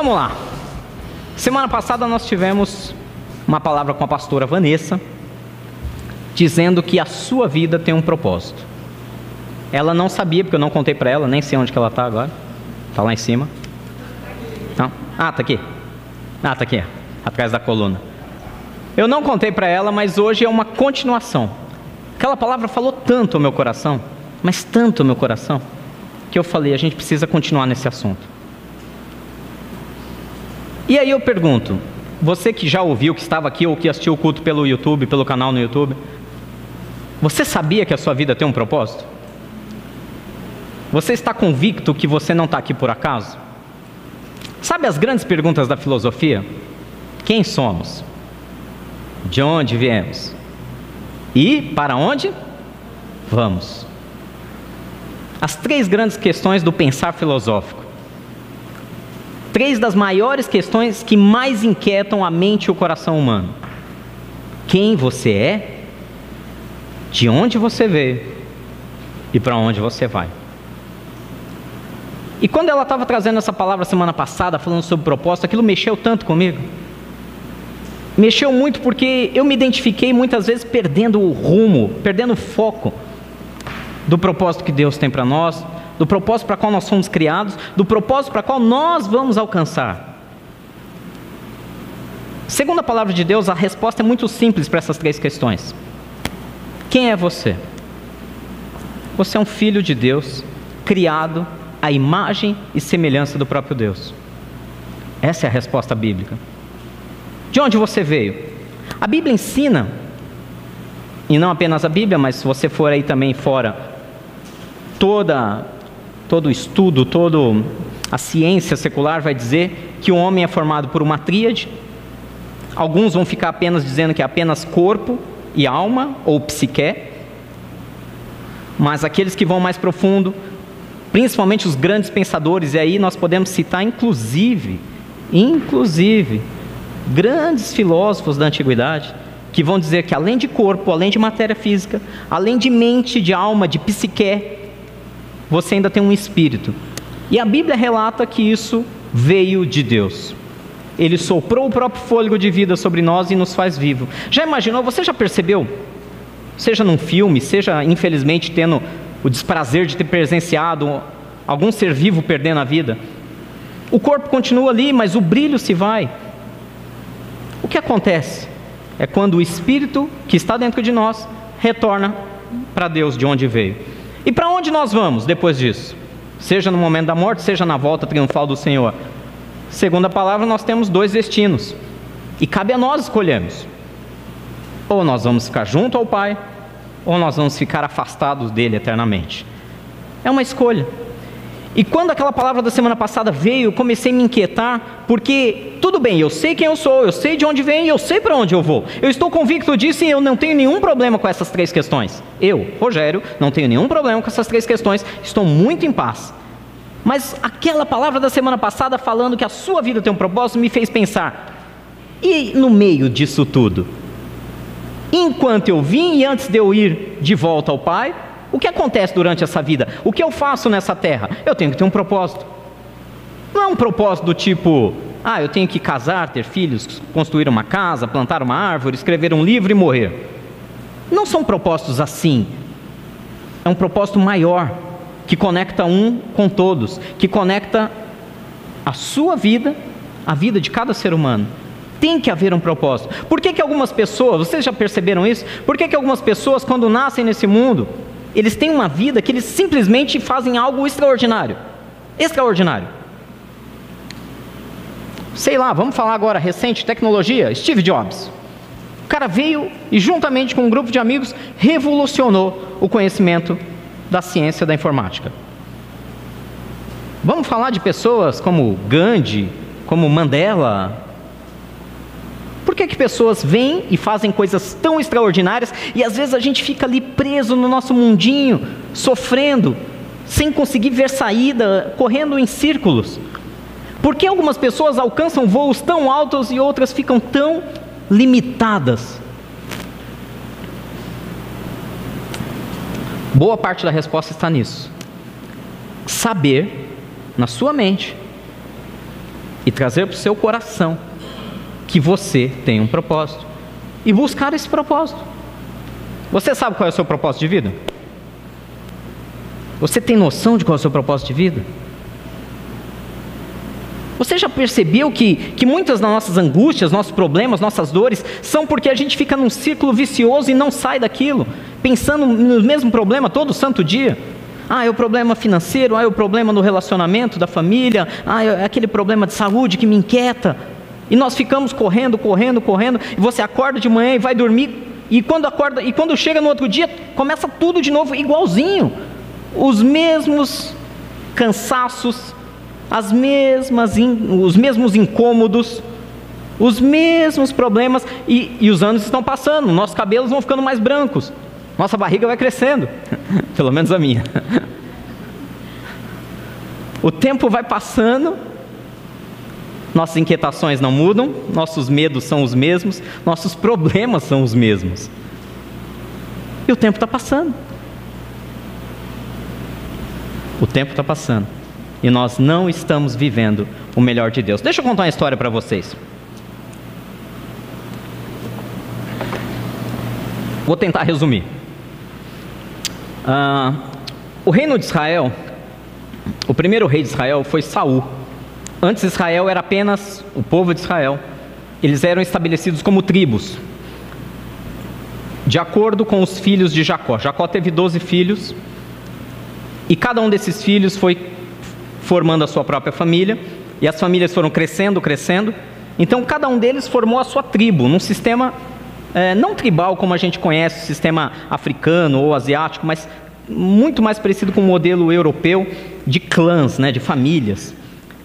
Vamos lá. Semana passada nós tivemos uma palavra com a pastora Vanessa, dizendo que a sua vida tem um propósito. Ela não sabia, porque eu não contei para ela, nem sei onde que ela está agora. Está lá em cima. Não? Ah, está aqui. Ah, está aqui, atrás da coluna. Eu não contei para ela, mas hoje é uma continuação. Aquela palavra falou tanto ao meu coração, mas tanto ao meu coração, que eu falei: a gente precisa continuar nesse assunto. E aí eu pergunto: você que já ouviu, que estava aqui ou que assistiu o culto pelo YouTube, pelo canal no YouTube, você sabia que a sua vida tem um propósito? Você está convicto que você não está aqui por acaso? Sabe as grandes perguntas da filosofia? Quem somos? De onde viemos? E para onde vamos? As três grandes questões do pensar filosófico. Três das maiores questões que mais inquietam a mente e o coração humano: quem você é, de onde você veio e para onde você vai. E quando ela estava trazendo essa palavra semana passada, falando sobre propósito, aquilo mexeu tanto comigo. Mexeu muito porque eu me identifiquei muitas vezes perdendo o rumo, perdendo o foco do propósito que Deus tem para nós, do propósito para qual nós somos criados, do propósito para qual nós vamos alcançar. Segundo a palavra de Deus, a resposta é muito simples para essas três questões. Quem é você? Você é um filho de Deus, criado à imagem e semelhança do próprio Deus. Essa é a resposta bíblica. De onde você veio? A Bíblia ensina, e não apenas a Bíblia, mas se você for aí também fora, toda, todo estudo, toda a ciência secular vai dizer que o homem é formado por uma tríade. Alguns vão ficar apenas dizendo que é apenas corpo e alma, ou psique. Mas aqueles que vão mais profundo, principalmente os grandes pensadores, e aí nós podemos citar inclusive, inclusive, grandes filósofos da antiguidade, que vão dizer que além de corpo, além de matéria física, além de mente, de alma, de psique, você ainda tem um espírito. E a Bíblia relata que isso veio de Deus. Ele soprou o próprio fôlego de vida sobre nós e nos faz vivo. Já imaginou? Você já percebeu? Seja num filme, seja infelizmente tendo o desprazer de ter presenciado algum ser vivo perdendo a vida. O corpo continua ali, mas o brilho se vai. O que acontece? É quando o espírito que está dentro de nós retorna para Deus de onde veio. E para onde nós vamos depois disso? Seja no momento da morte, seja na volta triunfal do Senhor. Segundo a palavra, nós temos dois destinos. E cabe a nós escolhermos. Ou nós vamos ficar junto ao Pai, ou nós vamos ficar afastados dele eternamente. É uma escolha. E quando aquela palavra da semana passada veio, eu comecei a me inquietar, porque tudo bem, eu sei quem eu sou, eu sei de onde venho, eu sei para onde eu vou. Eu estou convicto disso e eu não tenho nenhum problema com essas três questões. Eu, Rogério, não tenho nenhum problema com essas três questões, estou muito em paz. Mas aquela palavra da semana passada falando que a sua vida tem um propósito me fez pensar: e no meio disso tudo? Enquanto eu vim e antes de eu ir de volta ao Pai, o que acontece durante essa vida? O que eu faço nessa terra? Eu tenho que ter um propósito. Não é um propósito do tipo, ah, eu tenho que casar, ter filhos, construir uma casa, plantar uma árvore, escrever um livro e morrer. Não são propósitos assim. É um propósito maior, que conecta um com todos, que conecta a sua vida, a vida de cada ser humano. Tem que haver um propósito. Por que, que algumas pessoas, vocês já perceberam isso? Por que, que algumas pessoas, quando nascem nesse mundo, eles têm uma vida que eles simplesmente fazem algo extraordinário. Extraordinário. Sei lá, vamos falar agora recente tecnologia, Steve Jobs. O cara veio e juntamente com um grupo de amigos revolucionou o conhecimento da ciência da informática. Vamos falar de pessoas como Gandhi, como Mandela, por que, que pessoas vêm e fazem coisas tão extraordinárias e às vezes a gente fica ali preso no nosso mundinho, sofrendo, sem conseguir ver saída, correndo em círculos? Por que algumas pessoas alcançam voos tão altos e outras ficam tão limitadas? Boa parte da resposta está nisso. Saber, na sua mente, e trazer para o seu coração que você tem um propósito e buscar esse propósito. Você sabe qual é o seu propósito de vida? Você tem noção de qual é o seu propósito de vida? Você já percebeu que, que muitas das nossas angústias, nossos problemas, nossas dores, são porque a gente fica num círculo vicioso e não sai daquilo, pensando no mesmo problema todo santo dia? Ah, é o problema financeiro, ah, é o problema no relacionamento da família, ah, é aquele problema de saúde que me inquieta. E nós ficamos correndo, correndo, correndo, e você acorda de manhã e vai dormir, e quando acorda, e quando chega no outro dia, começa tudo de novo igualzinho. Os mesmos cansaços, as mesmas, os mesmos incômodos, os mesmos problemas, e, e os anos estão passando, nossos cabelos vão ficando mais brancos, nossa barriga vai crescendo, pelo menos a minha. O tempo vai passando, nossas inquietações não mudam, nossos medos são os mesmos, nossos problemas são os mesmos. E o tempo está passando. O tempo está passando e nós não estamos vivendo o melhor de Deus. Deixa eu contar uma história para vocês. Vou tentar resumir. Ah, o reino de Israel, o primeiro rei de Israel foi Saul. Antes Israel era apenas o povo de Israel. Eles eram estabelecidos como tribos, de acordo com os filhos de Jacó. Jacó teve 12 filhos, e cada um desses filhos foi formando a sua própria família, e as famílias foram crescendo, crescendo. Então, cada um deles formou a sua tribo, num sistema é, não tribal como a gente conhece, o sistema africano ou asiático, mas muito mais parecido com o modelo europeu de clãs, né, de famílias.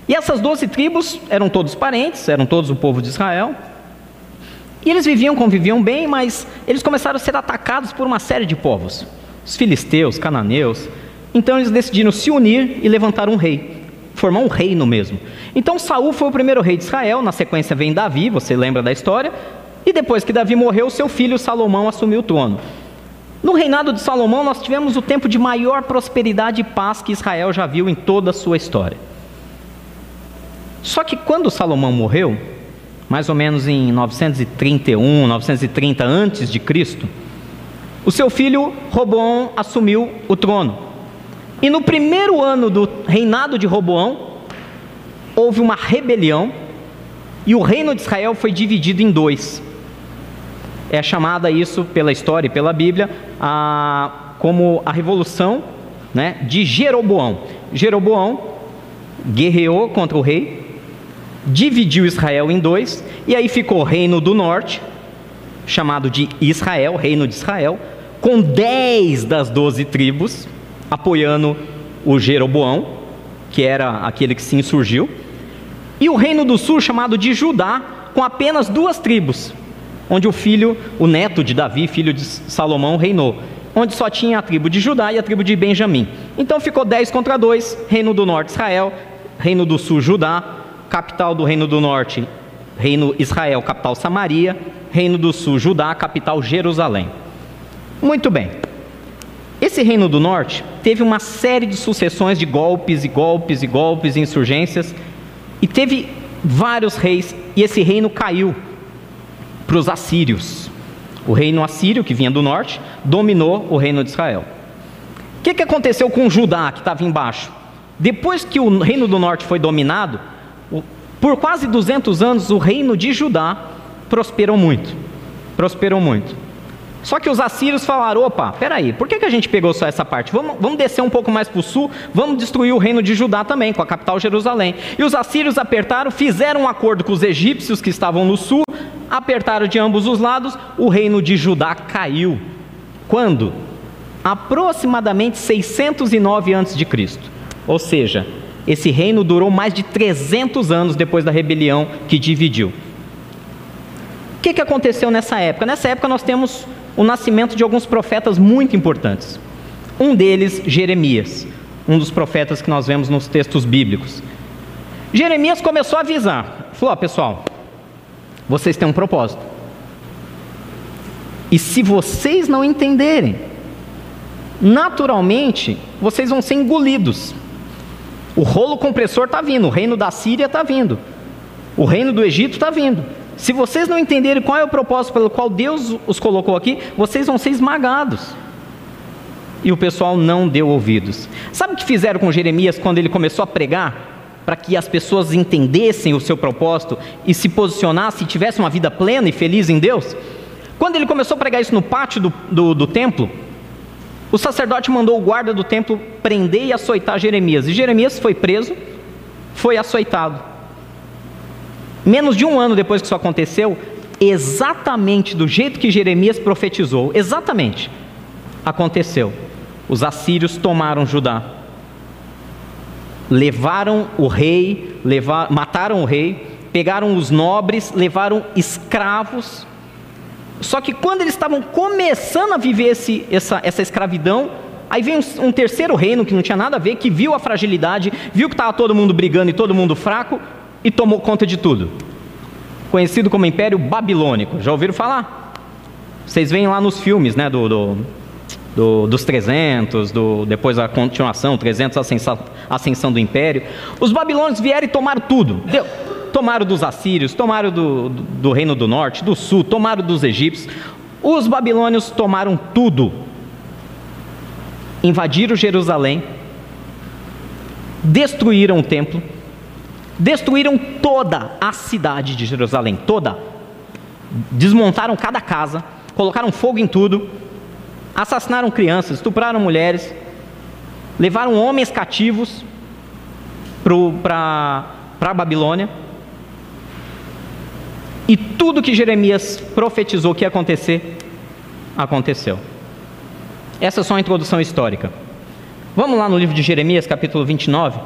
E essas doze tribos eram todos parentes, eram todos o povo de Israel. E eles viviam, conviviam bem, mas eles começaram a ser atacados por uma série de povos. Os filisteus, cananeus, então eles decidiram se unir e levantar um rei, formar um reino mesmo. Então Saul foi o primeiro rei de Israel, na sequência vem Davi, você lembra da história? E depois que Davi morreu, seu filho Salomão assumiu o trono. No reinado de Salomão, nós tivemos o tempo de maior prosperidade e paz que Israel já viu em toda a sua história. Só que quando Salomão morreu, mais ou menos em 931, 930 antes de Cristo, o seu filho Robão assumiu o trono. E no primeiro ano do reinado de Roboão, houve uma rebelião e o reino de Israel foi dividido em dois. É chamada isso pela história e pela Bíblia a, como a revolução né, de Jeroboão. Jeroboão guerreou contra o rei, dividiu Israel em dois, e aí ficou o reino do norte, chamado de Israel, reino de Israel, com dez das doze tribos, apoiando o Jeroboão, que era aquele que se insurgiu, e o reino do sul chamado de Judá, com apenas duas tribos, onde o filho, o neto de Davi, filho de Salomão, reinou, onde só tinha a tribo de Judá e a tribo de Benjamim. Então ficou 10 contra 2, reino do norte Israel, reino do sul Judá, capital do reino do norte, reino Israel, capital Samaria, reino do sul Judá, capital Jerusalém. Muito bem. Esse reino do norte teve uma série de sucessões de golpes e golpes e golpes e insurgências, e teve vários reis, e esse reino caiu para os assírios. O reino assírio, que vinha do norte, dominou o reino de Israel. O que, que aconteceu com Judá, que estava embaixo? Depois que o reino do norte foi dominado, por quase 200 anos, o reino de Judá prosperou muito. Prosperou muito. Só que os assírios falaram: opa, peraí, por que, que a gente pegou só essa parte? Vamos, vamos descer um pouco mais para o sul, vamos destruir o reino de Judá também, com a capital Jerusalém. E os assírios apertaram, fizeram um acordo com os egípcios que estavam no sul, apertaram de ambos os lados, o reino de Judá caiu. Quando? Aproximadamente 609 a.C. Ou seja, esse reino durou mais de 300 anos depois da rebelião que dividiu. O que, que aconteceu nessa época? Nessa época nós temos o nascimento de alguns profetas muito importantes. Um deles, Jeremias, um dos profetas que nós vemos nos textos bíblicos. Jeremias começou a avisar: falou, oh, pessoal, vocês têm um propósito. E se vocês não entenderem, naturalmente vocês vão ser engolidos. O rolo compressor está vindo, o reino da Síria está vindo. O reino do Egito está vindo. Se vocês não entenderem qual é o propósito pelo qual Deus os colocou aqui, vocês vão ser esmagados. E o pessoal não deu ouvidos. Sabe o que fizeram com Jeremias quando ele começou a pregar? Para que as pessoas entendessem o seu propósito e se posicionassem e tivessem uma vida plena e feliz em Deus? Quando ele começou a pregar isso no pátio do, do, do templo, o sacerdote mandou o guarda do templo prender e açoitar Jeremias. E Jeremias foi preso, foi açoitado. Menos de um ano depois que isso aconteceu, exatamente do jeito que Jeremias profetizou, exatamente, aconteceu. Os assírios tomaram Judá, levaram o rei, levar, mataram o rei, pegaram os nobres, levaram escravos só que quando eles estavam começando a viver esse, essa, essa escravidão, aí vem um, um, terceiro reino que não tinha nada a ver, que viu a fragilidade, viu que estava todo mundo brigando e todo mundo fraco e tomou conta de tudo. Conhecido como Império Babilônico. Já ouviram falar? Vocês veem lá nos filmes, né, do, do, do dos 300, do, depois a continuação, 300, a ascensão, ascensão do Império. Os babilônios vieram e tomaram tudo. Deu tomaram dos assírios, tomaram do, do, reino do norte, do sul, tomaram dos egípcios. Os babilônios tomaram tudo. Invadiram Jerusalém, destruíram o templo, destruíram toda a cidade de Jerusalém, toda. Desmontaram cada casa, colocaram fogo em tudo, assassinaram crianças, estupraram mulheres, levaram homens cativos para a Babilônia. E tudo que Jeremias profetizou que ia acontecer, aconteceu. Essa é só uma introdução histórica. Vamos lá no livro de Jeremias, capítulo 29.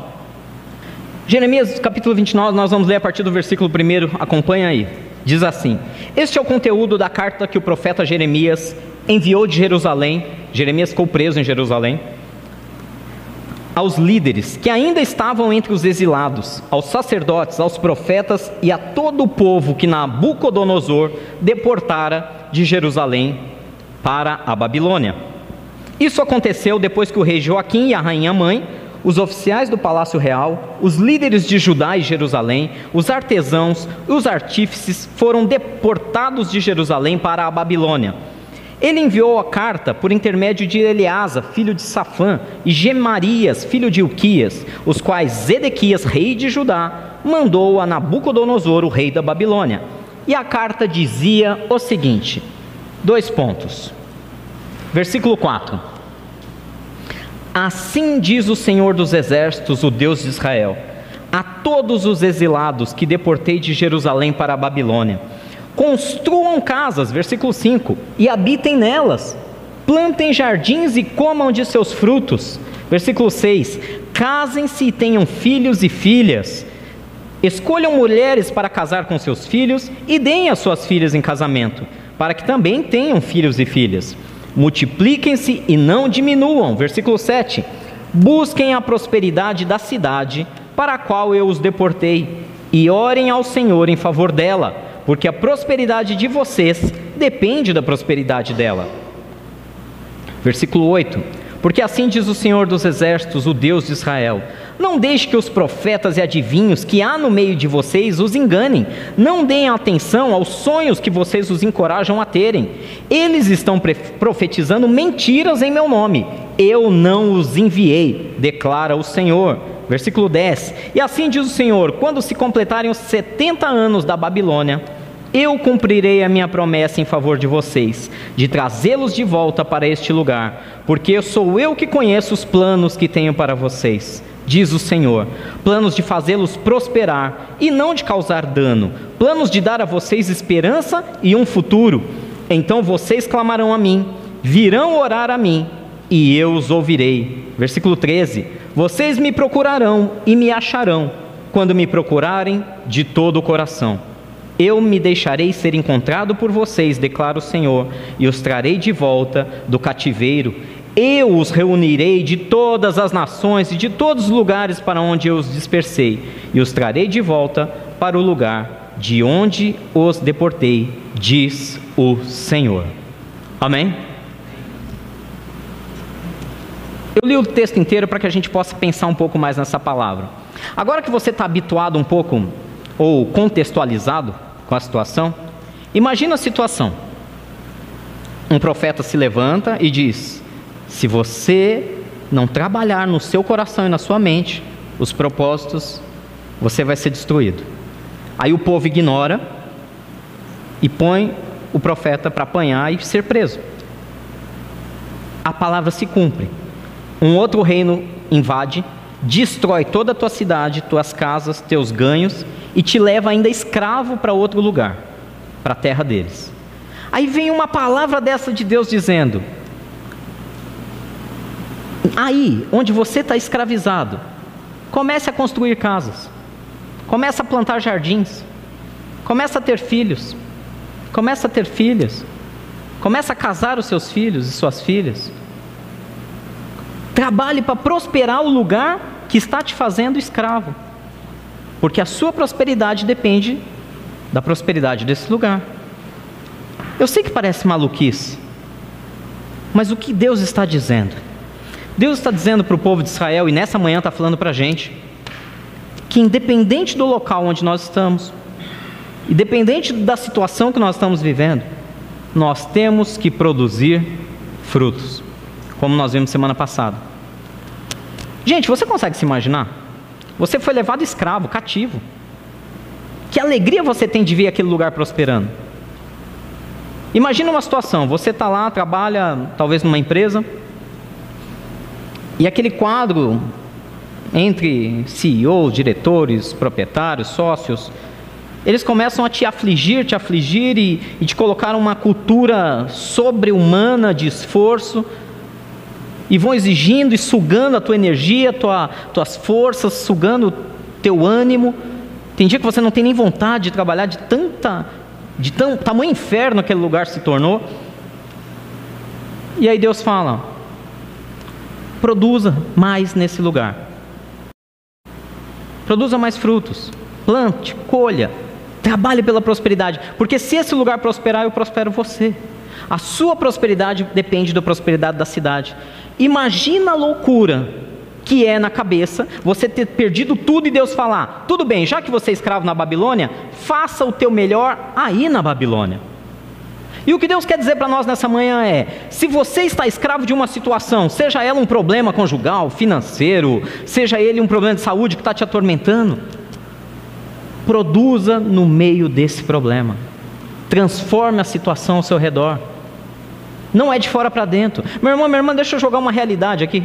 Jeremias, capítulo 29, nós vamos ler a partir do versículo 1, acompanha aí. Diz assim: Este é o conteúdo da carta que o profeta Jeremias enviou de Jerusalém. Jeremias ficou preso em Jerusalém aos líderes que ainda estavam entre os exilados, aos sacerdotes, aos profetas e a todo o povo que Nabucodonosor deportara de Jerusalém para a Babilônia. Isso aconteceu depois que o rei Joaquim e a rainha mãe, os oficiais do palácio real, os líderes de Judá e Jerusalém, os artesãos e os artífices foram deportados de Jerusalém para a Babilônia ele enviou a carta por intermédio de Eleasa, filho de Safã, e Gemarias, filho de Uquias, os quais Zedequias, rei de Judá, mandou a Nabucodonosor, o rei da Babilônia. E a carta dizia o seguinte: dois pontos. Versículo 4: Assim diz o Senhor dos Exércitos, o Deus de Israel, a todos os exilados que deportei de Jerusalém para a Babilônia Construam casas, versículo 5, e habitem nelas. Plantem jardins e comam de seus frutos. Versículo 6: Casem-se e tenham filhos e filhas. Escolham mulheres para casar com seus filhos e deem as suas filhas em casamento, para que também tenham filhos e filhas. Multipliquem-se e não diminuam. Versículo 7: Busquem a prosperidade da cidade para a qual eu os deportei, e orem ao Senhor em favor dela porque a prosperidade de vocês depende da prosperidade dela. Versículo 8: Porque assim diz o Senhor dos Exércitos, o Deus de Israel: Não deixe que os profetas e adivinhos que há no meio de vocês os enganem, não deem atenção aos sonhos que vocês os encorajam a terem. Eles estão profetizando mentiras em meu nome. Eu não os enviei, declara o Senhor. Versículo 10: E assim diz o Senhor: quando se completarem os 70 anos da Babilônia, eu cumprirei a minha promessa em favor de vocês, de trazê-los de volta para este lugar, porque sou eu que conheço os planos que tenho para vocês, diz o Senhor: planos de fazê-los prosperar e não de causar dano, planos de dar a vocês esperança e um futuro. Então vocês clamarão a mim, virão orar a mim, e eu os ouvirei. Versículo 13: Vocês me procurarão e me acharão, quando me procurarem de todo o coração. Eu me deixarei ser encontrado por vocês, declara o Senhor, e os trarei de volta do cativeiro. Eu os reunirei de todas as nações e de todos os lugares para onde eu os dispersei, e os trarei de volta para o lugar de onde os deportei, diz o Senhor. Amém? Eu li o texto inteiro para que a gente possa pensar um pouco mais nessa palavra. Agora que você está habituado um pouco ou contextualizado com a situação, imagina a situação. Um profeta se levanta e diz: Se você não trabalhar no seu coração e na sua mente os propósitos, você vai ser destruído. Aí o povo ignora e põe o profeta para apanhar e ser preso. A palavra se cumpre. Um outro reino invade, destrói toda a tua cidade, tuas casas, teus ganhos e te leva ainda escravo para outro lugar, para a terra deles. Aí vem uma palavra dessa de Deus dizendo: aí, onde você está escravizado, comece a construir casas, comece a plantar jardins, comece a ter filhos, comece a ter filhas, comece a casar os seus filhos e suas filhas. Trabalhe para prosperar o lugar que está te fazendo escravo, porque a sua prosperidade depende da prosperidade desse lugar. Eu sei que parece maluquice, mas o que Deus está dizendo? Deus está dizendo para o povo de Israel, e nessa manhã está falando para a gente, que independente do local onde nós estamos, independente da situação que nós estamos vivendo, nós temos que produzir frutos, como nós vimos semana passada. Gente, você consegue se imaginar? Você foi levado escravo, cativo. Que alegria você tem de ver aquele lugar prosperando. Imagina uma situação: você está lá, trabalha talvez numa empresa, e aquele quadro entre CEO, diretores, proprietários, sócios, eles começam a te afligir, te afligir e, e te colocar uma cultura sobre-humana de esforço e vão exigindo e sugando a tua energia, tua, tuas forças, sugando teu ânimo. Tem dia que você não tem nem vontade de trabalhar de tanta, de tão, tamanho inferno aquele lugar se tornou. E aí Deus fala: produza mais nesse lugar. Produza mais frutos. Plante, colha, trabalhe pela prosperidade. Porque se esse lugar prosperar, eu prospero você. A sua prosperidade depende da prosperidade da cidade. Imagina a loucura que é na cabeça você ter perdido tudo e Deus falar: tudo bem, já que você é escravo na Babilônia, faça o teu melhor aí na Babilônia. E o que Deus quer dizer para nós nessa manhã é: se você está escravo de uma situação, seja ela um problema conjugal, financeiro, seja ele um problema de saúde que está te atormentando, produza no meio desse problema, transforme a situação ao seu redor. Não é de fora para dentro. Meu irmão, minha irmã, deixa eu jogar uma realidade aqui.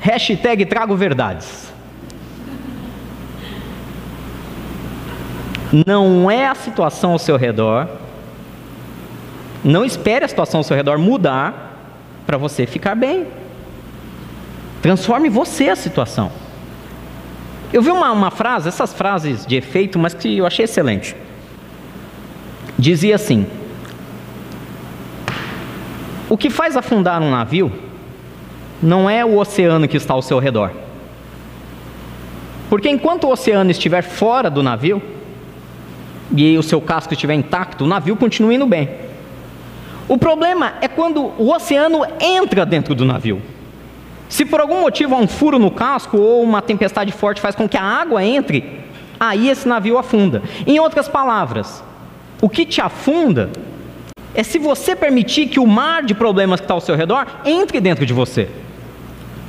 Hashtag trago verdades. Não é a situação ao seu redor não espere a situação ao seu redor mudar para você ficar bem. Transforme você a situação. Eu vi uma, uma frase, essas frases de efeito, mas que eu achei excelente. Dizia assim: O que faz afundar um navio não é o oceano que está ao seu redor. Porque enquanto o oceano estiver fora do navio, e o seu casco estiver intacto, o navio continua indo bem. O problema é quando o oceano entra dentro do navio. Se por algum motivo há um furo no casco ou uma tempestade forte faz com que a água entre, aí esse navio afunda. Em outras palavras, o que te afunda é se você permitir que o mar de problemas que está ao seu redor entre dentro de você.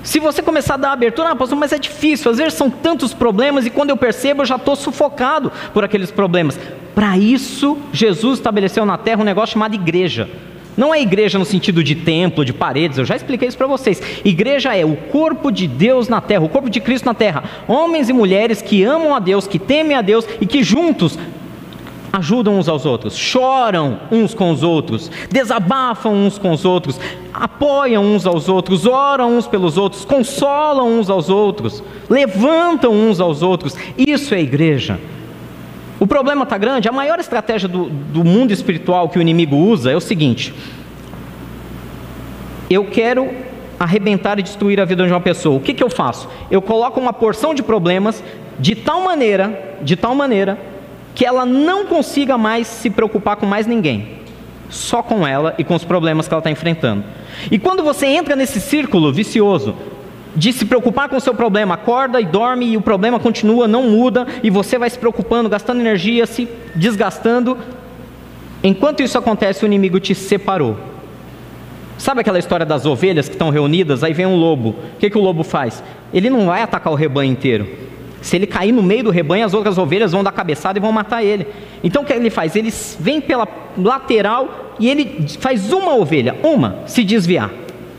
Se você começar a dar abertura, ah, pastor, mas é difícil, às vezes são tantos problemas e quando eu percebo eu já estou sufocado por aqueles problemas. Para isso, Jesus estabeleceu na terra um negócio chamado igreja. Não é igreja no sentido de templo, de paredes, eu já expliquei isso para vocês. Igreja é o corpo de Deus na terra, o corpo de Cristo na terra. Homens e mulheres que amam a Deus, que temem a Deus e que juntos ajudam uns aos outros, choram uns com os outros, desabafam uns com os outros, apoiam uns aos outros, oram uns pelos outros, consolam uns aos outros, levantam uns aos outros. Isso é igreja. O problema está grande. A maior estratégia do, do mundo espiritual que o inimigo usa é o seguinte: eu quero arrebentar e destruir a vida de uma pessoa. O que, que eu faço? Eu coloco uma porção de problemas de tal maneira, de tal maneira, que ela não consiga mais se preocupar com mais ninguém, só com ela e com os problemas que ela está enfrentando. E quando você entra nesse círculo vicioso, de se preocupar com o seu problema, acorda e dorme e o problema continua, não muda, e você vai se preocupando, gastando energia, se desgastando. Enquanto isso acontece, o inimigo te separou. Sabe aquela história das ovelhas que estão reunidas? Aí vem um lobo. O que, que o lobo faz? Ele não vai atacar o rebanho inteiro. Se ele cair no meio do rebanho, as outras ovelhas vão dar cabeçada e vão matar ele. Então o que ele faz? Ele vem pela lateral e ele faz uma ovelha, uma, se desviar.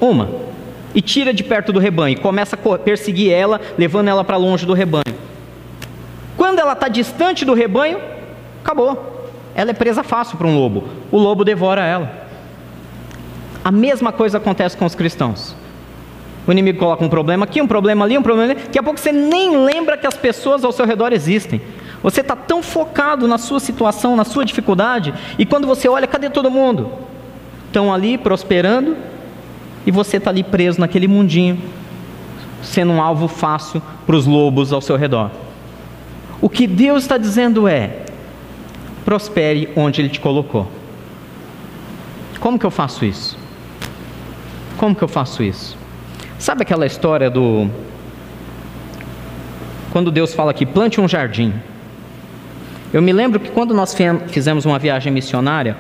Uma. E tira de perto do rebanho. E começa a perseguir ela, levando ela para longe do rebanho. Quando ela está distante do rebanho, acabou. Ela é presa fácil para um lobo. O lobo devora ela. A mesma coisa acontece com os cristãos. O inimigo coloca um problema aqui, um problema ali, um problema ali. Daqui a pouco você nem lembra que as pessoas ao seu redor existem. Você está tão focado na sua situação, na sua dificuldade, e quando você olha, cadê todo mundo? Estão ali prosperando, e você está ali preso naquele mundinho, sendo um alvo fácil para os lobos ao seu redor. O que Deus está dizendo é: prospere onde Ele te colocou. Como que eu faço isso? Como que eu faço isso? Sabe aquela história do. Quando Deus fala que plante um jardim. Eu me lembro que quando nós fizemos uma viagem missionária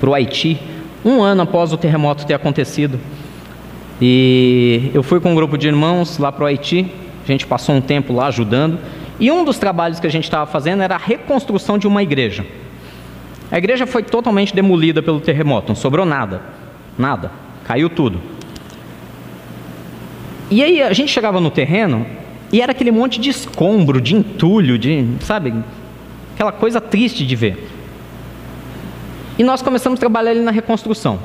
para o Haiti, um ano após o terremoto ter acontecido, e eu fui com um grupo de irmãos lá para o Haiti, a gente passou um tempo lá ajudando, e um dos trabalhos que a gente estava fazendo era a reconstrução de uma igreja. A igreja foi totalmente demolida pelo terremoto, não sobrou nada, nada, caiu tudo. E aí a gente chegava no terreno e era aquele monte de escombro, de entulho, de, sabe, aquela coisa triste de ver. E nós começamos a trabalhar ali na reconstrução.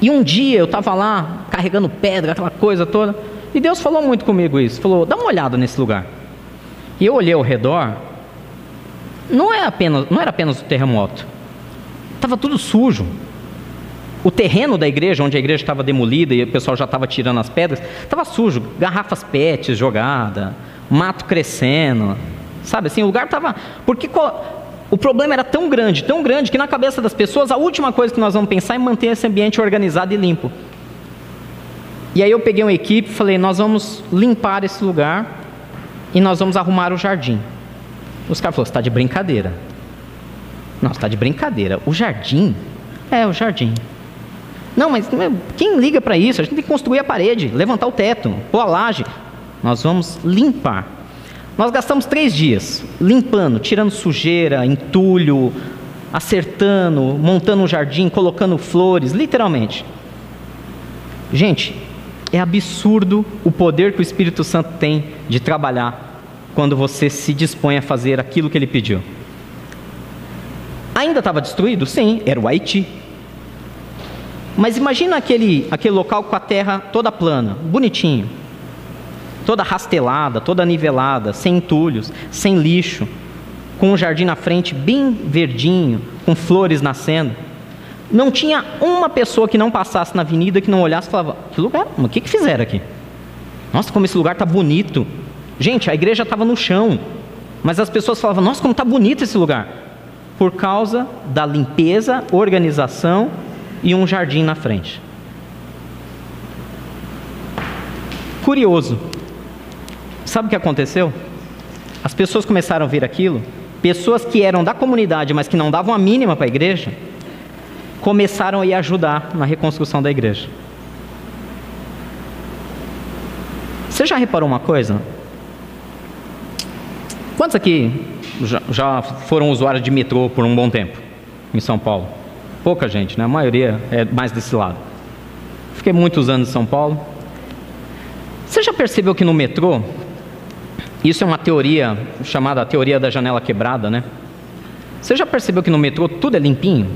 E um dia eu estava lá carregando pedra, aquela coisa toda, e Deus falou muito comigo isso. Falou: dá uma olhada nesse lugar. E eu olhei ao redor. Não, é apenas, não era apenas o terremoto. Estava tudo sujo. O terreno da igreja, onde a igreja estava demolida e o pessoal já estava tirando as pedras, estava sujo, garrafas PETs jogadas, mato crescendo, sabe assim, o lugar estava. Porque o problema era tão grande, tão grande, que na cabeça das pessoas a última coisa que nós vamos pensar é manter esse ambiente organizado e limpo. E aí eu peguei uma equipe e falei: nós vamos limpar esse lugar e nós vamos arrumar o jardim. Os caras falaram: está de brincadeira. Não, está de brincadeira. O jardim? É, o jardim. Não, mas quem liga para isso? A gente tem que construir a parede, levantar o teto, pôr a laje. Nós vamos limpar. Nós gastamos três dias limpando, tirando sujeira, entulho, acertando, montando um jardim, colocando flores, literalmente. Gente, é absurdo o poder que o Espírito Santo tem de trabalhar quando você se dispõe a fazer aquilo que ele pediu. Ainda estava destruído? Sim, era o Haiti. Mas imagina aquele, aquele local com a terra toda plana, bonitinho, toda rastelada, toda nivelada, sem entulhos, sem lixo, com um jardim na frente bem verdinho, com flores nascendo. Não tinha uma pessoa que não passasse na avenida que não olhasse e falava: Que lugar? O que, que fizeram aqui? Nossa, como esse lugar está bonito. Gente, a igreja estava no chão, mas as pessoas falavam: Nossa, como está bonito esse lugar. Por causa da limpeza, organização e um jardim na frente. Curioso. Sabe o que aconteceu? As pessoas começaram a ver aquilo, pessoas que eram da comunidade, mas que não davam a mínima para a igreja, começaram a ir ajudar na reconstrução da igreja. Você já reparou uma coisa? Quantos aqui já, já foram usuários de metrô por um bom tempo em São Paulo? Pouca gente, né? A maioria é mais desse lado. Fiquei muitos anos em São Paulo. Você já percebeu que no metrô, isso é uma teoria chamada teoria da janela quebrada, né? Você já percebeu que no metrô tudo é limpinho?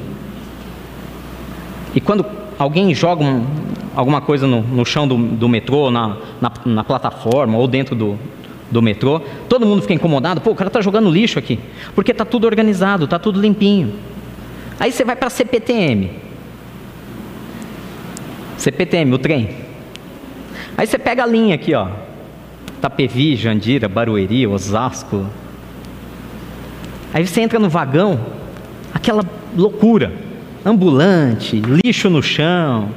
E quando alguém joga um, alguma coisa no, no chão do, do metrô, na, na, na, plataforma ou dentro do, do metrô, todo mundo fica incomodado. Pô, o cara está jogando lixo aqui. Porque está tudo organizado, está tudo limpinho. Aí você vai para a CPTM. CPTM, o trem. Aí você pega a linha aqui, ó. Tapevi, Jandira, Barueri, Osasco. Aí você entra no vagão, aquela loucura. Ambulante, lixo no chão.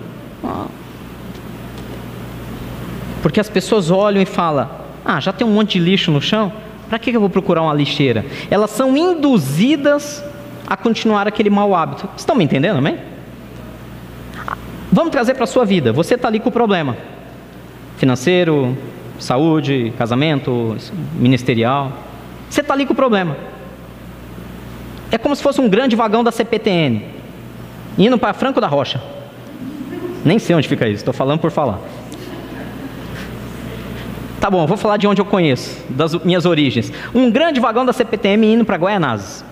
Porque as pessoas olham e falam: ah, já tem um monte de lixo no chão, para que eu vou procurar uma lixeira? Elas são induzidas a continuar aquele mau hábito. Estão me entendendo, amém? Vamos trazer para a sua vida. Você está ali com o problema financeiro, saúde, casamento, ministerial. Você está ali com o problema. É como se fosse um grande vagão da CPTN, indo para Franco da Rocha. Nem sei onde fica isso, estou falando por falar. Tá bom, vou falar de onde eu conheço, das minhas origens. Um grande vagão da CPTM indo para Guaianazes.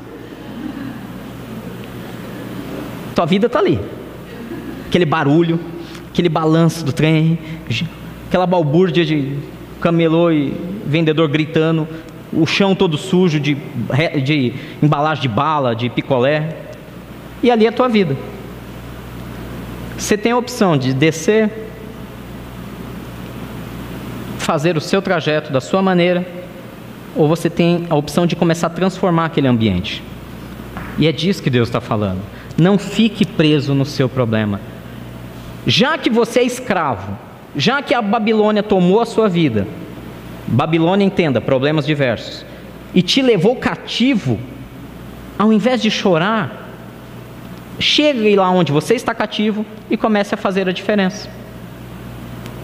Tua vida está ali. Aquele barulho, aquele balanço do trem, aquela balbúrdia de camelô e vendedor gritando, o chão todo sujo de, de embalagem de bala, de picolé. E ali é a tua vida. Você tem a opção de descer, fazer o seu trajeto da sua maneira, ou você tem a opção de começar a transformar aquele ambiente. E é disso que Deus está falando. Não fique preso no seu problema. Já que você é escravo, já que a Babilônia tomou a sua vida, Babilônia entenda, problemas diversos, e te levou cativo, ao invés de chorar, chegue lá onde você está cativo e comece a fazer a diferença.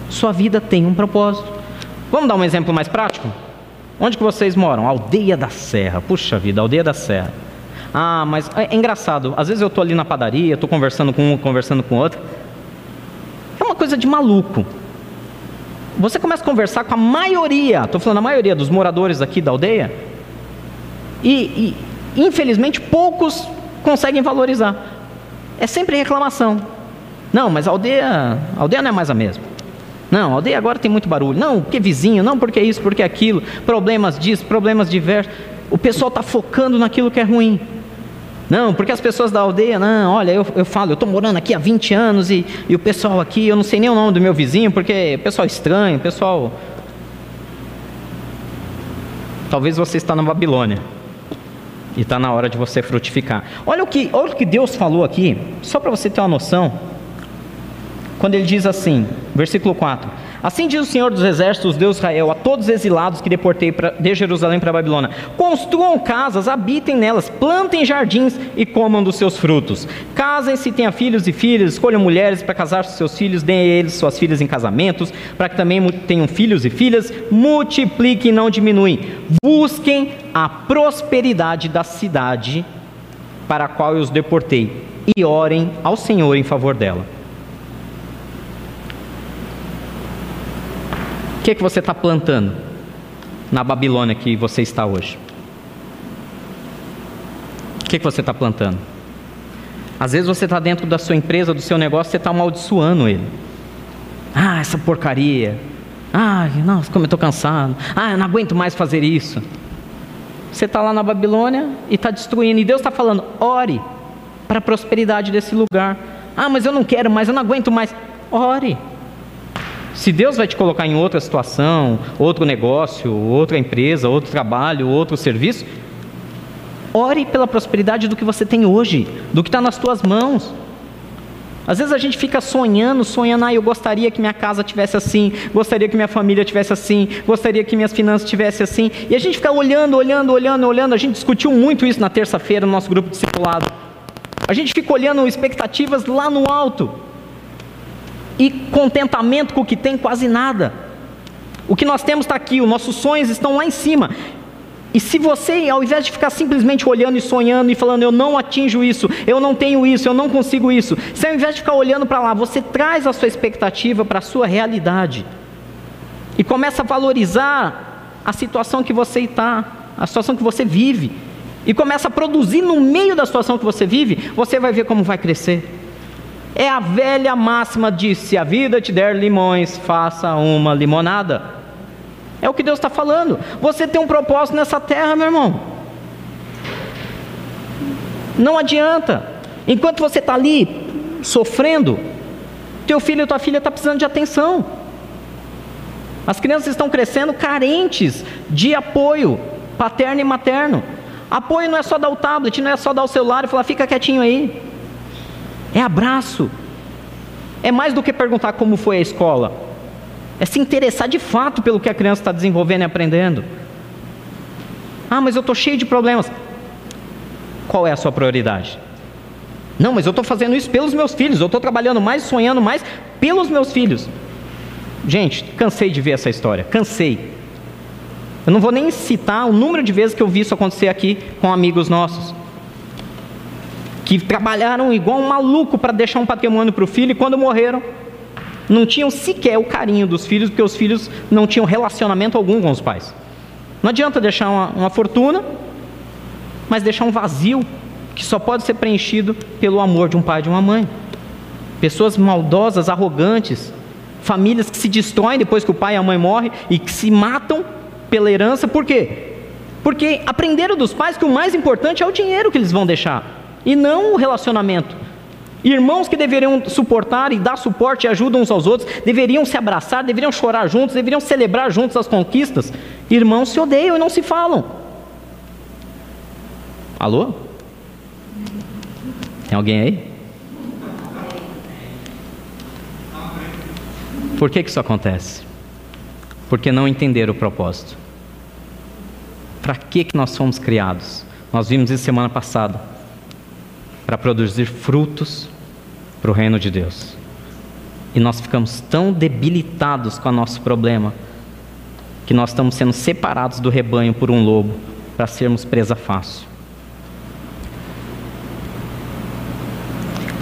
Sua vida tem um propósito. Vamos dar um exemplo mais prático? Onde que vocês moram? Aldeia da Serra. Puxa vida, Aldeia da Serra. Ah, mas é, é engraçado. Às vezes eu estou ali na padaria, estou conversando com um, conversando com outro. É uma coisa de maluco. Você começa a conversar com a maioria, estou falando a maioria dos moradores aqui da aldeia, e, e infelizmente poucos conseguem valorizar. É sempre reclamação. Não, mas a aldeia, a aldeia não é mais a mesma. Não, a aldeia agora tem muito barulho. Não, porque vizinho, não, porque isso, porque aquilo. Problemas disso, problemas diversos. O pessoal está focando naquilo que é ruim. Não, porque as pessoas da aldeia, não, olha, eu, eu falo, eu estou morando aqui há 20 anos e, e o pessoal aqui, eu não sei nem o nome do meu vizinho, porque pessoal estranho, pessoal. Talvez você está na Babilônia. E está na hora de você frutificar. Olha o que, olha o que Deus falou aqui, só para você ter uma noção. Quando ele diz assim, versículo 4: Assim diz o Senhor dos Exércitos, Deus Israel, a todos os exilados que deportei pra, de Jerusalém para Babilônia: construam casas, habitem nelas, plantem jardins e comam dos seus frutos. Casem-se, tenham filhos e filhas, escolham mulheres para casar com seus filhos, deem a eles suas filhas em casamentos, para que também tenham filhos e filhas, multipliquem e não diminuem. Busquem a prosperidade da cidade para a qual eu os deportei e orem ao Senhor em favor dela. O que, é que você está plantando na Babilônia que você está hoje? O que, é que você está plantando? Às vezes você está dentro da sua empresa, do seu negócio, você está amaldiçoando ele. Ah, essa porcaria. Ah, nossa, como eu estou cansado. Ah, eu não aguento mais fazer isso. Você está lá na Babilônia e está destruindo. E Deus está falando: ore para a prosperidade desse lugar. Ah, mas eu não quero mais, eu não aguento mais. Ore. Se Deus vai te colocar em outra situação, outro negócio, outra empresa, outro trabalho, outro serviço, ore pela prosperidade do que você tem hoje, do que está nas tuas mãos. Às vezes a gente fica sonhando, sonhando, ah, eu gostaria que minha casa tivesse assim, gostaria que minha família tivesse assim, gostaria que minhas finanças tivessem assim, e a gente fica olhando, olhando, olhando, olhando. A gente discutiu muito isso na terça-feira no nosso grupo discipulado. A gente fica olhando expectativas lá no alto e contentamento com o que tem, quase nada. O que nós temos está aqui, os nossos sonhos estão lá em cima. E se você, ao invés de ficar simplesmente olhando e sonhando e falando, eu não atinjo isso, eu não tenho isso, eu não consigo isso, se ao invés de ficar olhando para lá, você traz a sua expectativa para a sua realidade e começa a valorizar a situação que você está, a situação que você vive, e começa a produzir no meio da situação que você vive, você vai ver como vai crescer. É a velha máxima de: se a vida te der limões, faça uma limonada. É o que Deus está falando. Você tem um propósito nessa terra, meu irmão. Não adianta. Enquanto você está ali sofrendo, teu filho ou tua filha está precisando de atenção. As crianças estão crescendo carentes de apoio paterno e materno. Apoio não é só dar o tablet, não é só dar o celular e falar, fica quietinho aí é abraço. É mais do que perguntar como foi a escola. é se interessar de fato pelo que a criança está desenvolvendo e aprendendo. Ah, mas eu estou cheio de problemas. Qual é a sua prioridade? Não, mas eu estou fazendo isso pelos meus filhos, eu estou trabalhando mais, sonhando mais pelos meus filhos. Gente, cansei de ver essa história, cansei. Eu não vou nem citar o número de vezes que eu vi isso acontecer aqui com amigos nossos. Que trabalharam igual um maluco para deixar um patrimônio para o filho e quando morreram, não tinham sequer o carinho dos filhos, porque os filhos não tinham relacionamento algum com os pais. Não adianta deixar uma, uma fortuna, mas deixar um vazio que só pode ser preenchido pelo amor de um pai e de uma mãe. Pessoas maldosas, arrogantes, famílias que se destroem depois que o pai e a mãe morrem e que se matam pela herança, por quê? Porque aprenderam dos pais que o mais importante é o dinheiro que eles vão deixar e não o relacionamento. Irmãos que deveriam suportar e dar suporte e ajuda uns aos outros, deveriam se abraçar, deveriam chorar juntos, deveriam celebrar juntos as conquistas. Irmãos se odeiam e não se falam. Alô? Tem alguém aí? Por que, que isso acontece? Porque não entenderam o propósito. Para que, que nós fomos criados? Nós vimos isso semana passada. Para produzir frutos para o reino de Deus. E nós ficamos tão debilitados com o nosso problema que nós estamos sendo separados do rebanho por um lobo para sermos presa fácil.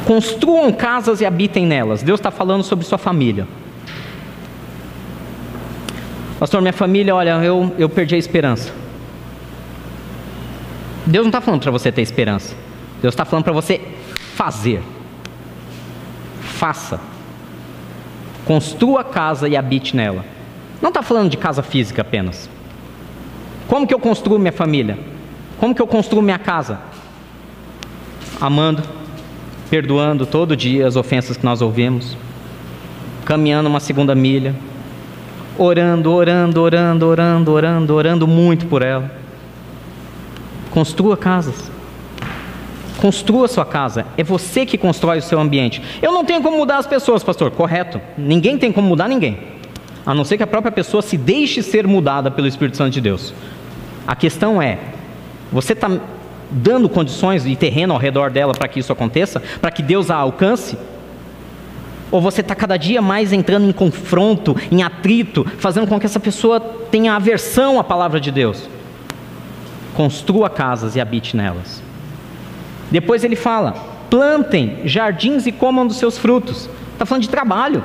Construam casas e habitem nelas. Deus está falando sobre sua família. Pastor, minha família, olha, eu, eu perdi a esperança. Deus não está falando para você ter esperança. Deus está falando para você fazer faça. Construa a casa e habite nela. Não está falando de casa física apenas. Como que eu construo minha família? Como que eu construo minha casa? Amando, perdoando todo dia as ofensas que nós ouvimos, caminhando uma segunda milha, orando, orando, orando, orando, orando, orando muito por ela. Construa casas. Construa sua casa. É você que constrói o seu ambiente. Eu não tenho como mudar as pessoas, pastor. Correto. Ninguém tem como mudar ninguém. A não ser que a própria pessoa se deixe ser mudada pelo Espírito Santo de Deus. A questão é: você está dando condições e terreno ao redor dela para que isso aconteça? Para que Deus a alcance? Ou você está cada dia mais entrando em confronto, em atrito, fazendo com que essa pessoa tenha aversão à palavra de Deus? Construa casas e habite nelas. Depois ele fala: plantem jardins e comam dos seus frutos. Está falando de trabalho.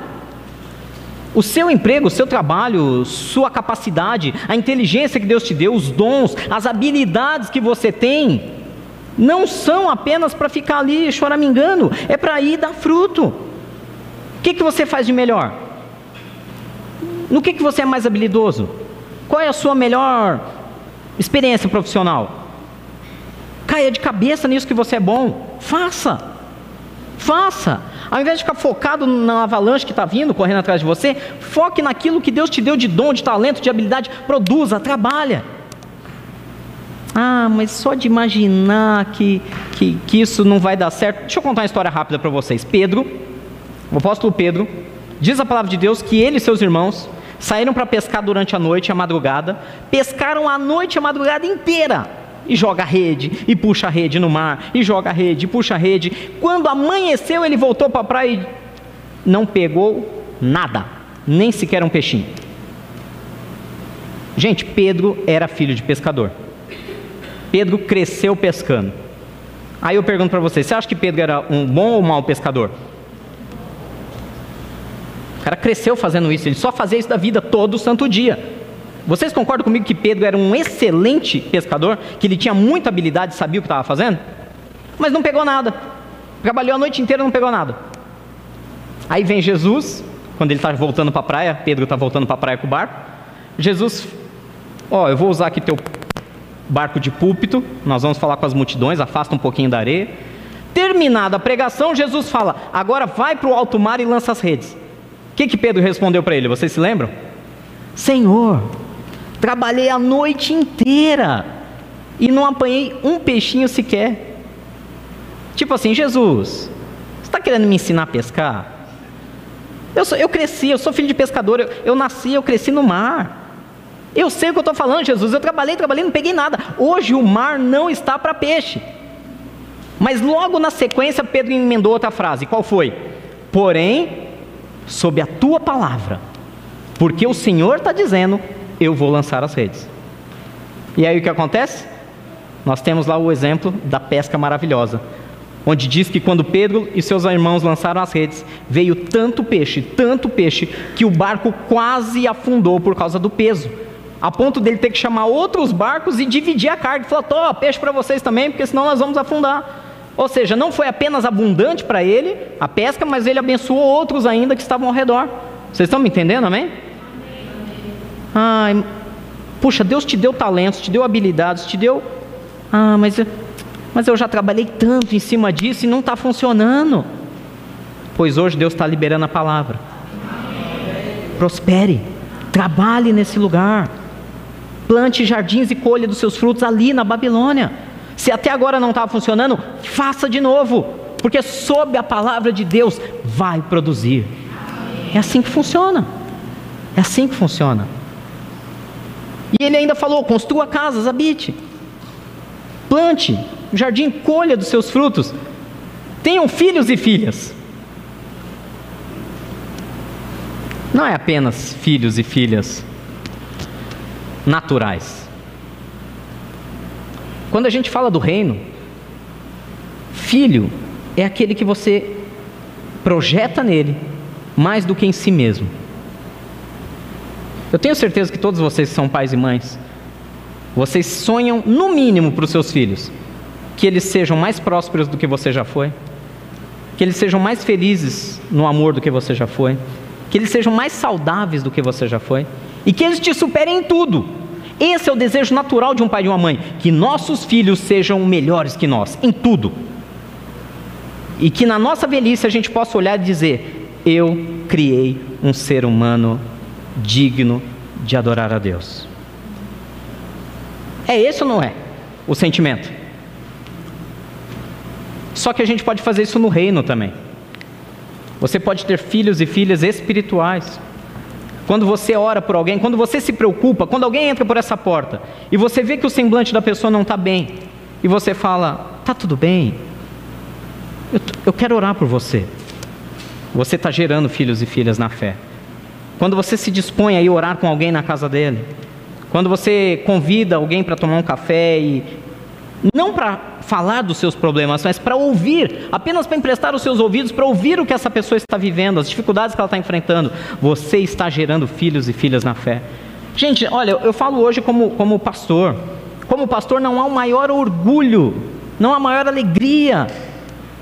O seu emprego, o seu trabalho, sua capacidade, a inteligência que Deus te deu, os dons, as habilidades que você tem, não são apenas para ficar ali choramingando, é para ir dar fruto. O que, que você faz de melhor? No que, que você é mais habilidoso? Qual é a sua melhor experiência profissional? Caia de cabeça nisso que você é bom. Faça. Faça. Ao invés de ficar focado na avalanche que está vindo, correndo atrás de você, foque naquilo que Deus te deu de dom, de talento, de habilidade. Produza, trabalha. Ah, mas só de imaginar que, que, que isso não vai dar certo. Deixa eu contar uma história rápida para vocês. Pedro, o apóstolo Pedro, diz a palavra de Deus que ele e seus irmãos saíram para pescar durante a noite, a madrugada, pescaram a noite, a madrugada inteira e joga a rede, e puxa a rede no mar, e joga a rede, e puxa a rede. Quando amanheceu, ele voltou para a praia e não pegou nada, nem sequer um peixinho. Gente, Pedro era filho de pescador. Pedro cresceu pescando. Aí eu pergunto para vocês: você acha que Pedro era um bom ou mau pescador? O cara cresceu fazendo isso, ele só fazia isso da vida todo santo dia. Vocês concordam comigo que Pedro era um excelente pescador, que ele tinha muita habilidade e sabia o que estava fazendo? Mas não pegou nada. Trabalhou a noite inteira não pegou nada. Aí vem Jesus, quando ele está voltando para a praia, Pedro está voltando para a praia com o barco. Jesus, ó, eu vou usar aqui teu barco de púlpito, nós vamos falar com as multidões, afasta um pouquinho da areia. Terminada a pregação, Jesus fala: agora vai para o alto mar e lança as redes. O que, que Pedro respondeu para ele? Vocês se lembram? Senhor, Trabalhei a noite inteira e não apanhei um peixinho sequer. Tipo assim, Jesus, você está querendo me ensinar a pescar? Eu, sou, eu cresci, eu sou filho de pescador, eu, eu nasci, eu cresci no mar. Eu sei o que eu estou falando, Jesus. Eu trabalhei, trabalhei, não peguei nada. Hoje o mar não está para peixe. Mas logo na sequência, Pedro emendou outra frase. Qual foi? Porém, sob a tua palavra, porque o Senhor está dizendo, eu vou lançar as redes. E aí o que acontece? Nós temos lá o exemplo da pesca maravilhosa, onde diz que quando Pedro e seus irmãos lançaram as redes, veio tanto peixe, tanto peixe, que o barco quase afundou por causa do peso a ponto dele ter que chamar outros barcos e dividir a carga. Falou: Tô, peixe para vocês também, porque senão nós vamos afundar. Ou seja, não foi apenas abundante para ele a pesca, mas ele abençoou outros ainda que estavam ao redor. Vocês estão me entendendo, amém? Ai, puxa, Deus te deu talentos, te deu habilidades, te deu. Ah, mas, mas eu já trabalhei tanto em cima disso e não está funcionando. Pois hoje Deus está liberando a palavra. Prospere, trabalhe nesse lugar. Plante jardins e colha dos seus frutos ali na Babilônia. Se até agora não estava funcionando, faça de novo, porque sob a palavra de Deus vai produzir. É assim que funciona. É assim que funciona. E ele ainda falou: construa casas, habite. Plante, jardim, colha dos seus frutos. Tenham filhos e filhas. Não é apenas filhos e filhas naturais. Quando a gente fala do reino, filho é aquele que você projeta nele mais do que em si mesmo. Eu tenho certeza que todos vocês que são pais e mães, vocês sonham, no mínimo, para os seus filhos, que eles sejam mais prósperos do que você já foi, que eles sejam mais felizes no amor do que você já foi, que eles sejam mais saudáveis do que você já foi, e que eles te superem em tudo. Esse é o desejo natural de um pai e de uma mãe, que nossos filhos sejam melhores que nós, em tudo. E que na nossa velhice a gente possa olhar e dizer: Eu criei um ser humano digno de adorar a Deus. É esse ou não é o sentimento? Só que a gente pode fazer isso no reino também. Você pode ter filhos e filhas espirituais quando você ora por alguém, quando você se preocupa, quando alguém entra por essa porta e você vê que o semblante da pessoa não está bem, e você fala: Está tudo bem, eu, eu quero orar por você. Você está gerando filhos e filhas na fé. Quando você se dispõe a ir orar com alguém na casa dele, quando você convida alguém para tomar um café e não para falar dos seus problemas, mas para ouvir, apenas para emprestar os seus ouvidos para ouvir o que essa pessoa está vivendo, as dificuldades que ela está enfrentando. Você está gerando filhos e filhas na fé. Gente, olha, eu falo hoje como, como pastor. Como pastor, não há um maior orgulho, não há maior alegria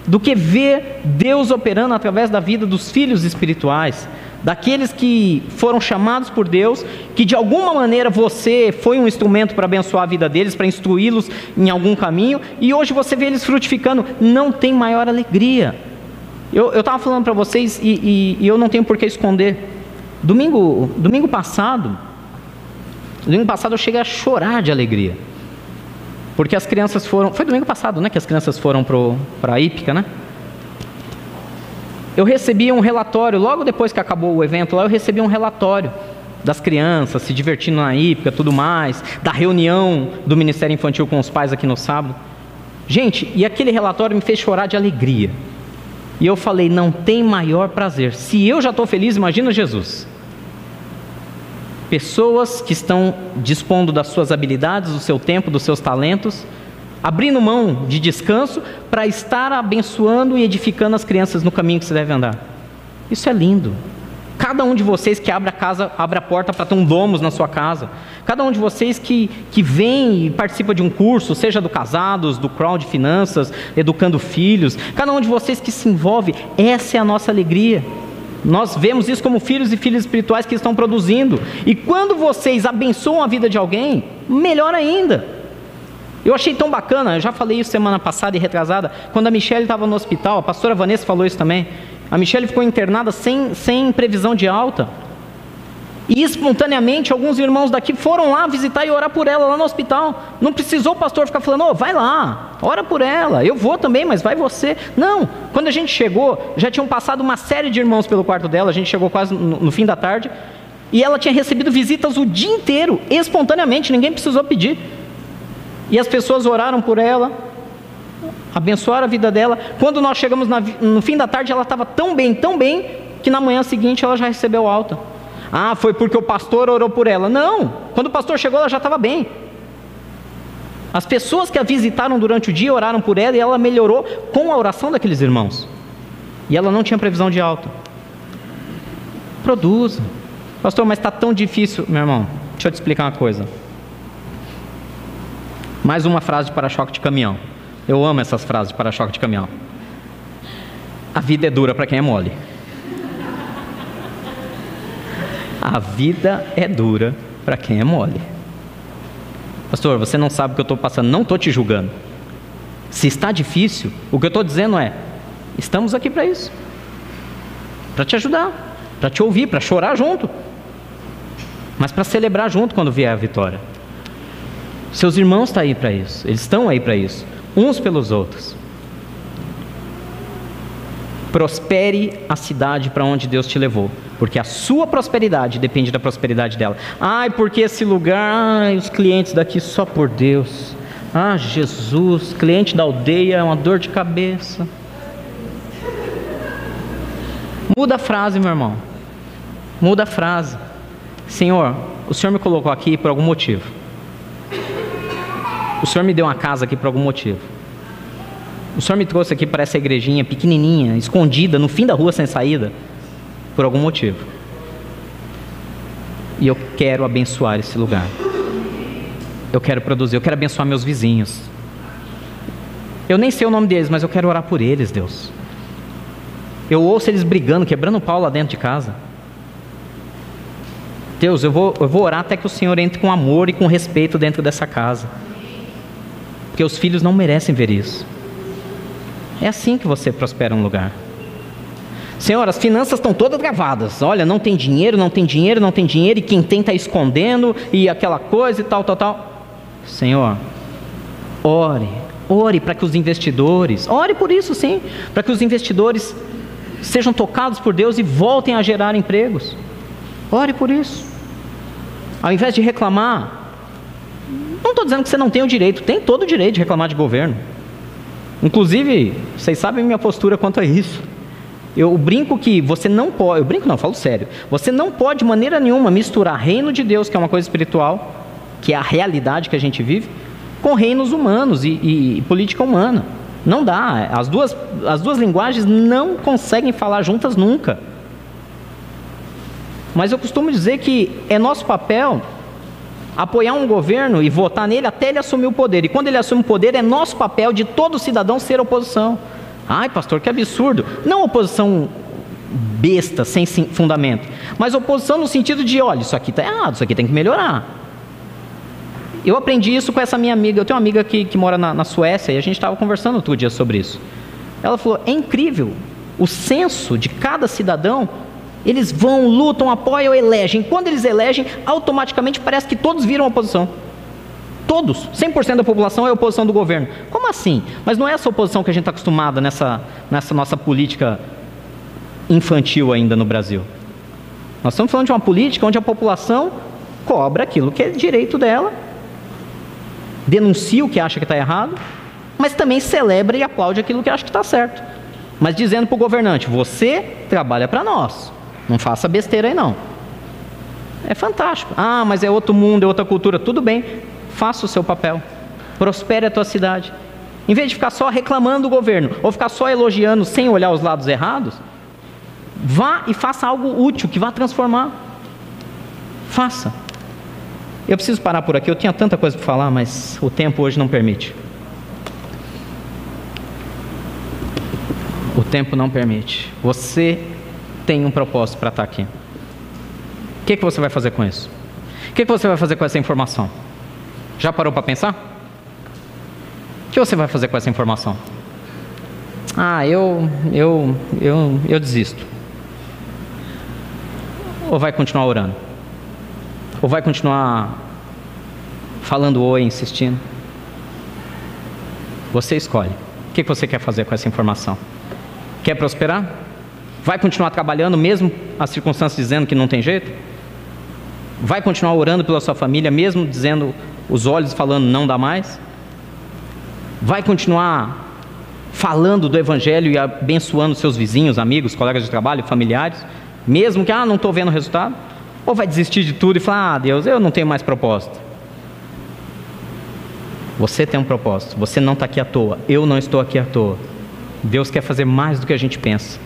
do que ver Deus operando através da vida dos filhos espirituais daqueles que foram chamados por Deus, que de alguma maneira você foi um instrumento para abençoar a vida deles, para instruí-los em algum caminho, e hoje você vê eles frutificando, não tem maior alegria. Eu estava falando para vocês e, e, e, eu não tenho por que esconder. Domingo, domingo passado, domingo passado eu cheguei a chorar de alegria, porque as crianças foram, foi domingo passado, né, que as crianças foram para a Ípica, né? Eu recebi um relatório, logo depois que acabou o evento lá, eu recebi um relatório das crianças se divertindo na hípica, tudo mais, da reunião do Ministério Infantil com os pais aqui no sábado. Gente, e aquele relatório me fez chorar de alegria. E eu falei: não tem maior prazer. Se eu já estou feliz, imagina Jesus. Pessoas que estão dispondo das suas habilidades, do seu tempo, dos seus talentos, abrindo mão de descanso para estar abençoando e edificando as crianças no caminho que você deve andar. Isso é lindo. Cada um de vocês que abre a casa, abre a porta para ter um domos na sua casa. Cada um de vocês que, que vem e participa de um curso, seja do Casados, do Crowd Finanças, Educando Filhos. Cada um de vocês que se envolve, essa é a nossa alegria. Nós vemos isso como filhos e filhas espirituais que estão produzindo. E quando vocês abençoam a vida de alguém, melhor ainda. Eu achei tão bacana, eu já falei isso semana passada e retrasada, quando a Michelle estava no hospital, a pastora Vanessa falou isso também. A Michelle ficou internada sem, sem previsão de alta. E espontaneamente alguns irmãos daqui foram lá visitar e orar por ela lá no hospital. Não precisou o pastor ficar falando, oh, vai lá, ora por ela. Eu vou também, mas vai você. Não. Quando a gente chegou, já tinham passado uma série de irmãos pelo quarto dela. A gente chegou quase no, no fim da tarde. E ela tinha recebido visitas o dia inteiro, espontaneamente, ninguém precisou pedir. E as pessoas oraram por ela, abençoaram a vida dela. Quando nós chegamos na, no fim da tarde, ela estava tão bem, tão bem, que na manhã seguinte ela já recebeu alta. Ah, foi porque o pastor orou por ela. Não, quando o pastor chegou, ela já estava bem. As pessoas que a visitaram durante o dia oraram por ela e ela melhorou com a oração daqueles irmãos. E ela não tinha previsão de alta. Produza. Pastor, mas está tão difícil. Meu irmão, deixa eu te explicar uma coisa. Mais uma frase de para-choque de caminhão. Eu amo essas frases de para-choque de caminhão. A vida é dura para quem é mole. A vida é dura para quem é mole. Pastor, você não sabe o que eu estou passando. Não estou te julgando. Se está difícil, o que eu estou dizendo é: estamos aqui para isso para te ajudar, para te ouvir, para chorar junto, mas para celebrar junto quando vier a vitória. Seus irmãos estão tá aí para isso, eles estão aí para isso, uns pelos outros. Prospere a cidade para onde Deus te levou, porque a sua prosperidade depende da prosperidade dela. Ai, porque esse lugar, ai, os clientes daqui só por Deus. Ah, Jesus, cliente da aldeia é uma dor de cabeça. Muda a frase, meu irmão. Muda a frase. Senhor, o Senhor me colocou aqui por algum motivo. O Senhor me deu uma casa aqui por algum motivo. O Senhor me trouxe aqui para essa igrejinha pequenininha, escondida, no fim da rua sem saída, por algum motivo. E eu quero abençoar esse lugar. Eu quero produzir, eu quero abençoar meus vizinhos. Eu nem sei o nome deles, mas eu quero orar por eles, Deus. Eu ouço eles brigando, quebrando o pau lá dentro de casa. Deus, eu vou, eu vou orar até que o Senhor entre com amor e com respeito dentro dessa casa. Porque os filhos não merecem ver isso. É assim que você prospera um lugar. Senhor, as finanças estão todas gravadas. Olha, não tem dinheiro, não tem dinheiro, não tem dinheiro, e quem tem está escondendo, e aquela coisa e tal, tal, tal. Senhor, ore, ore para que os investidores, ore por isso sim, para que os investidores sejam tocados por Deus e voltem a gerar empregos. Ore por isso. Ao invés de reclamar, estou dizendo que você não tem o direito, tem todo o direito de reclamar de governo. Inclusive, vocês sabem minha postura quanto a isso. Eu brinco que você não pode, eu brinco não, falo sério. Você não pode de maneira nenhuma misturar reino de Deus, que é uma coisa espiritual, que é a realidade que a gente vive, com reinos humanos e, e, e política humana. Não dá. As duas, as duas linguagens não conseguem falar juntas nunca. Mas eu costumo dizer que é nosso papel apoiar um governo e votar nele até ele assumir o poder. E quando ele assume o poder, é nosso papel de todo cidadão ser oposição. Ai, pastor, que absurdo. Não oposição besta, sem fundamento, mas oposição no sentido de: olha, isso aqui está errado, isso aqui tem que melhorar. Eu aprendi isso com essa minha amiga. Eu tenho uma amiga que, que mora na, na Suécia e a gente estava conversando outro dia sobre isso. Ela falou: é incrível o senso de cada cidadão. Eles vão, lutam, apoiam, elegem. Quando eles elegem, automaticamente parece que todos viram oposição. Todos, 100% da população é oposição do governo. Como assim? Mas não é essa oposição que a gente está acostumada nessa, nessa nossa política infantil ainda no Brasil. Nós estamos falando de uma política onde a população cobra aquilo que é direito dela denuncia o que acha que está errado, mas também celebra e aplaude aquilo que acha que está certo. Mas dizendo para o governante: você trabalha para nós, não faça besteira aí não. É fantástico. Ah, mas é outro mundo, é outra cultura. Tudo bem, faça o seu papel, prospere a tua cidade. Em vez de ficar só reclamando do governo ou ficar só elogiando sem olhar os lados errados, vá e faça algo útil que vá transformar. Faça. Eu preciso parar por aqui, eu tinha tanta coisa para falar, mas o tempo hoje não permite. O tempo não permite. Você tem um propósito para estar aqui. O que, que você vai fazer com isso? O que, que você vai fazer com essa informação? Já parou para pensar? O que você vai fazer com essa informação? Ah, eu, eu, eu, eu desisto. Ou vai continuar orando? Ou vai continuar falando oi, insistindo? Você escolhe. O que você quer fazer com essa informação? Quer prosperar? Vai continuar trabalhando mesmo as circunstâncias dizendo que não tem jeito? Vai continuar orando pela sua família mesmo dizendo os olhos falando não dá mais? Vai continuar falando do evangelho e abençoando seus vizinhos, amigos, colegas de trabalho, familiares, mesmo que ah, não estou vendo o resultado? Ou vai desistir de tudo e falar: "Ah, Deus, eu não tenho mais propósito"? Você tem um propósito. Você não está aqui à toa. Eu não estou aqui à toa. Deus quer fazer mais do que a gente pensa.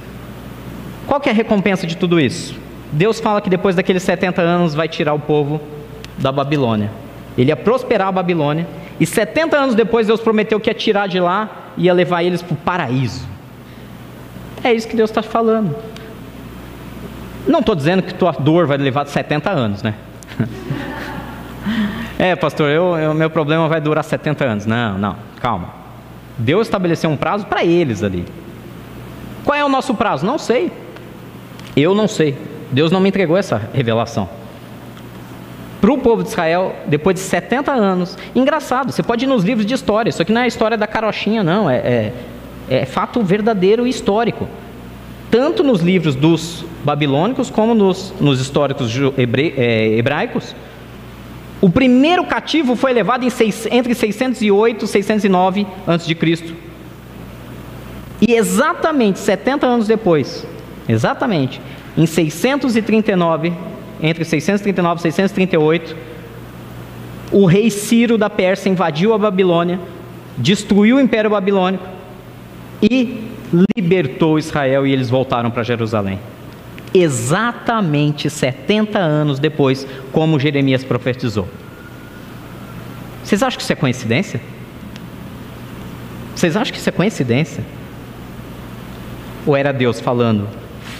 Qual é a recompensa de tudo isso? Deus fala que depois daqueles 70 anos vai tirar o povo da Babilônia. Ele ia prosperar a Babilônia. E 70 anos depois Deus prometeu que ia tirar de lá e ia levar eles para o paraíso. É isso que Deus está falando. Não estou dizendo que tua dor vai levar 70 anos, né? É, pastor, eu, eu, meu problema vai durar 70 anos. Não, não, calma. Deus estabeleceu um prazo para eles ali. Qual é o nosso prazo? Não sei. Eu não sei. Deus não me entregou essa revelação. Para o povo de Israel, depois de 70 anos, engraçado, você pode ir nos livros de história, isso aqui não é a história da carochinha, não, é, é, é fato verdadeiro e histórico. Tanto nos livros dos babilônicos como nos, nos históricos hebre, é, hebraicos, o primeiro cativo foi levado seis, entre 608 e 609 a.C. E exatamente 70 anos depois, exatamente, em 639, entre 639 e 638, o rei Ciro da Pérsia invadiu a Babilônia, destruiu o Império Babilônico e libertou Israel e eles voltaram para Jerusalém exatamente 70 anos depois, como Jeremias profetizou. Vocês acham que isso é coincidência? Vocês acham que isso é coincidência? Ou era Deus falando: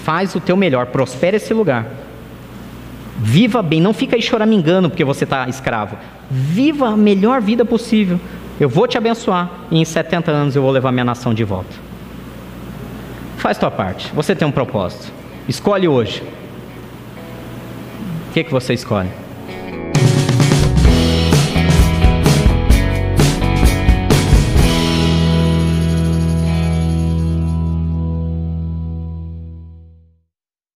faz o teu melhor, prospere esse lugar, viva bem, não fica aí choramingando porque você está escravo, viva a melhor vida possível. Eu vou te abençoar e em 70 anos eu vou levar minha nação de volta. Faz tua parte, você tem um propósito. Escolhe hoje. O que, que você escolhe?